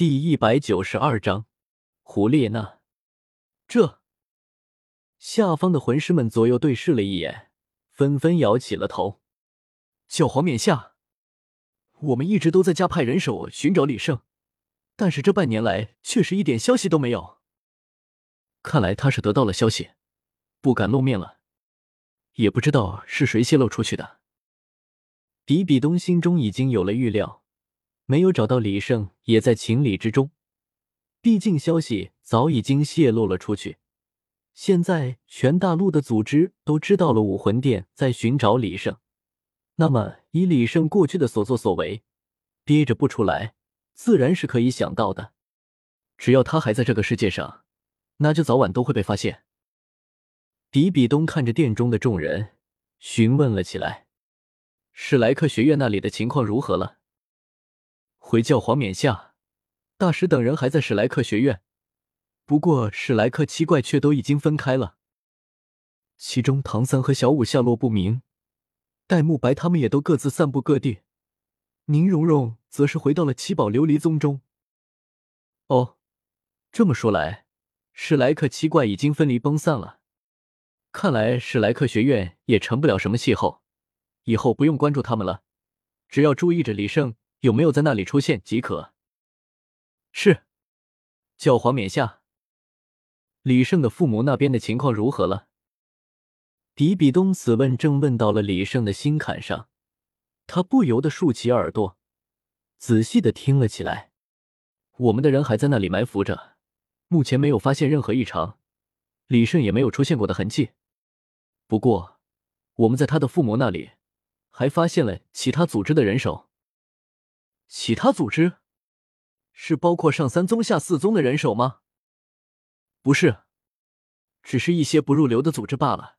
第一百九十二章，胡列娜。这下方的魂师们左右对视了一眼，纷纷摇起了头。教皇冕下，我们一直都在加派人手寻找李胜，但是这半年来确实一点消息都没有。看来他是得到了消息，不敢露面了，也不知道是谁泄露出去的。比比东心中已经有了预料。没有找到李胜也在情理之中，毕竟消息早已经泄露了出去。现在全大陆的组织都知道了武魂殿在寻找李胜，那么以李胜过去的所作所为，憋着不出来，自然是可以想到的。只要他还在这个世界上，那就早晚都会被发现。比比东看着殿中的众人，询问了起来：“史莱克学院那里的情况如何了？”回教皇冕下，大使等人还在史莱克学院，不过史莱克七怪却都已经分开了。其中唐三和小五下落不明，戴沐白他们也都各自散布各地。宁荣荣则是回到了七宝琉璃宗中。哦，这么说来，史莱克七怪已经分离崩散了。看来史莱克学院也成不了什么气候，以后不用关注他们了，只要注意着李胜。有没有在那里出现即可。是，教皇冕下。李胜的父母那边的情况如何了？比比东此问正问到了李胜的心坎上，他不由得竖起耳朵，仔细的听了起来。我们的人还在那里埋伏着，目前没有发现任何异常，李胜也没有出现过的痕迹。不过，我们在他的父母那里还发现了其他组织的人手。其他组织是包括上三宗下四宗的人手吗？不是，只是一些不入流的组织罢了。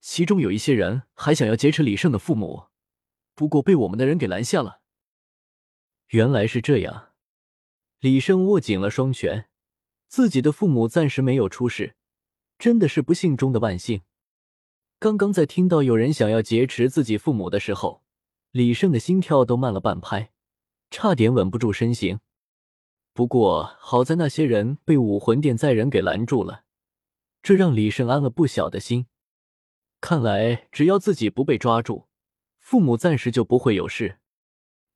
其中有一些人还想要劫持李胜的父母，不过被我们的人给拦下了。原来是这样，李胜握紧了双拳，自己的父母暂时没有出事，真的是不幸中的万幸。刚刚在听到有人想要劫持自己父母的时候，李胜的心跳都慢了半拍。差点稳不住身形，不过好在那些人被武魂殿在人给拦住了，这让李胜安了不小的心。看来只要自己不被抓住，父母暂时就不会有事。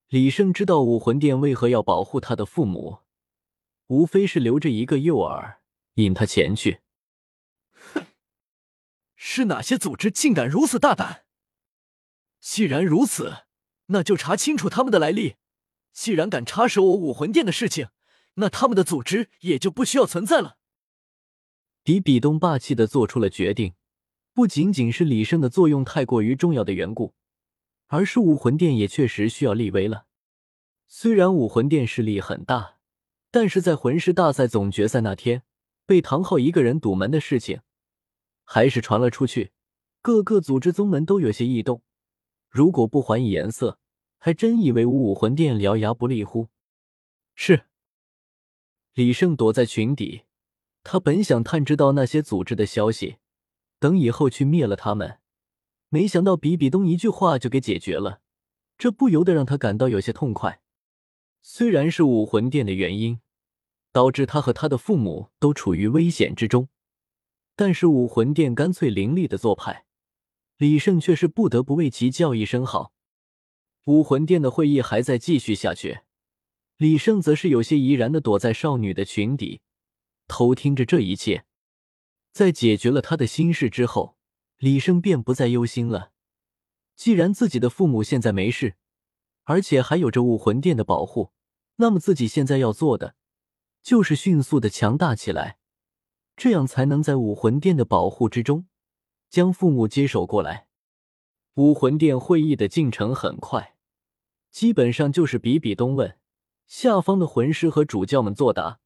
李胜知道武魂殿为何要保护他的父母，无非是留着一个诱饵，引他前去。哼，是哪些组织竟敢如此大胆？既然如此，那就查清楚他们的来历。既然敢插手我武魂殿的事情，那他们的组织也就不需要存在了。比比东霸气的做出了决定，不仅仅是李胜的作用太过于重要的缘故，而是武魂殿也确实需要立威了。虽然武魂殿势力很大，但是在魂师大赛总决赛那天被唐昊一个人堵门的事情，还是传了出去，各个组织宗门都有些异动。如果不还以颜色，还真以为武魂殿獠牙不利乎？是。李胜躲在群底，他本想探知到那些组织的消息，等以后去灭了他们。没想到比比东一句话就给解决了，这不由得让他感到有些痛快。虽然是武魂殿的原因，导致他和他的父母都处于危险之中，但是武魂殿干脆凌厉的做派，李胜却是不得不为其叫一声好。武魂殿的会议还在继续下去，李胜则是有些怡然的躲在少女的裙底，偷听着这一切。在解决了他的心事之后，李胜便不再忧心了。既然自己的父母现在没事，而且还有着武魂殿的保护，那么自己现在要做的就是迅速的强大起来，这样才能在武魂殿的保护之中将父母接手过来。武魂殿会议的进程很快。基本上就是比比东问，下方的魂师和主教们作答，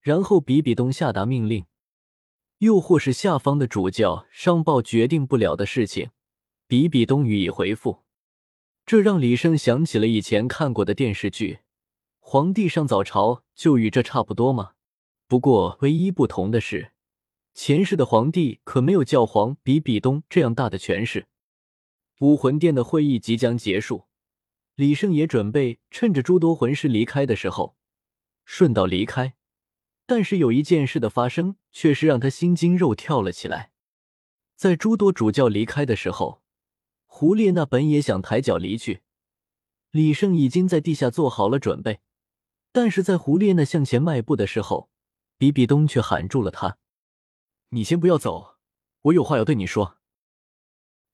然后比比东下达命令，又或是下方的主教上报决定不了的事情，比比东予以回复。这让李胜想起了以前看过的电视剧《皇帝上早朝》，就与这差不多吗？不过唯一不同的是，前世的皇帝可没有教皇比比东这样大的权势。武魂殿的会议即将结束。李胜也准备趁着诸多魂师离开的时候，顺道离开。但是有一件事的发生，却是让他心惊肉跳了起来。在诸多主教离开的时候，胡列娜本也想抬脚离去，李胜已经在地下做好了准备。但是在胡列娜向前迈步的时候，比比东却喊住了他：“你先不要走，我有话要对你说。”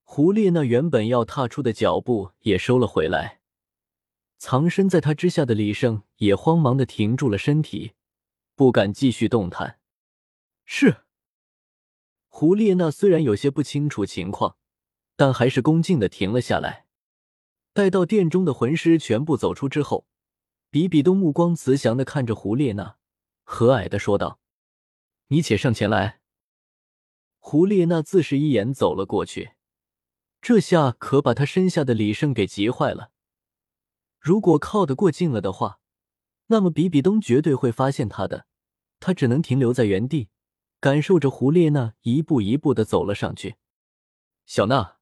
胡列娜原本要踏出的脚步也收了回来，藏身在他之下的李胜也慌忙的停住了身体。不敢继续动弹。是。胡列娜虽然有些不清楚情况，但还是恭敬的停了下来。待到殿中的魂师全部走出之后，比比东目光慈祥的看着胡列娜，和蔼的说道：“你且上前来。”胡列娜自是一眼走了过去，这下可把他身下的李胜给急坏了。如果靠得过近了的话，那么比比东绝对会发现他的。他只能停留在原地，感受着胡列娜一步一步的走了上去。小娜，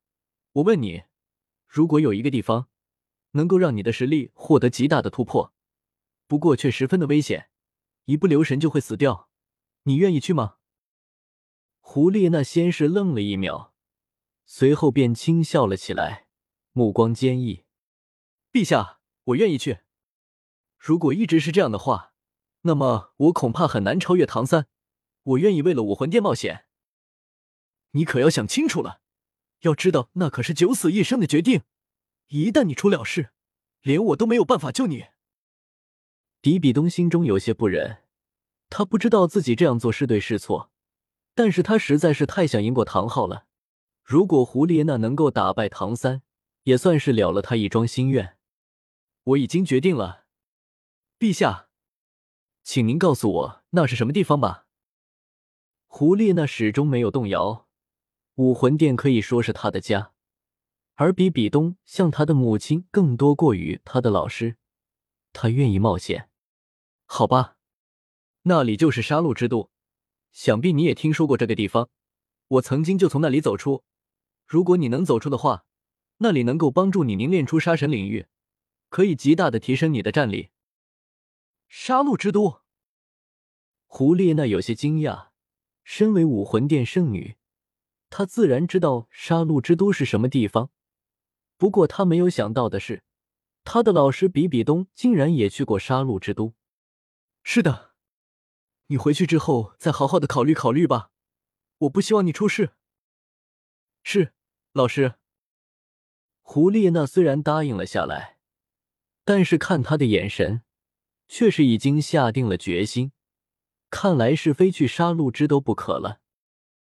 我问你，如果有一个地方能够让你的实力获得极大的突破，不过却十分的危险，一不留神就会死掉，你愿意去吗？胡列娜先是愣了一秒，随后便轻笑了起来，目光坚毅：“陛下，我愿意去。如果一直是这样的话。”那么我恐怕很难超越唐三。我愿意为了武魂殿冒险。你可要想清楚了，要知道那可是九死一生的决定。一旦你出了事，连我都没有办法救你。比比东心中有些不忍，他不知道自己这样做是对是错，但是他实在是太想赢过唐昊了。如果胡列娜能够打败唐三，也算是了了他一桩心愿。我已经决定了，陛下。请您告诉我那是什么地方吧。胡列娜始终没有动摇，武魂殿可以说是他的家，而比比东像他的母亲，更多过于他的老师。他愿意冒险，好吧，那里就是杀戮之都，想必你也听说过这个地方。我曾经就从那里走出，如果你能走出的话，那里能够帮助你凝练出杀神领域，可以极大的提升你的战力。杀戮之都，胡列娜有些惊讶。身为武魂殿圣女，她自然知道杀戮之都是什么地方。不过她没有想到的是，她的老师比比东竟然也去过杀戮之都。是的，你回去之后再好好的考虑考虑吧。我不希望你出事。是，老师。胡列娜虽然答应了下来，但是看他的眼神。却是已经下定了决心，看来是非去杀戮之都不可了。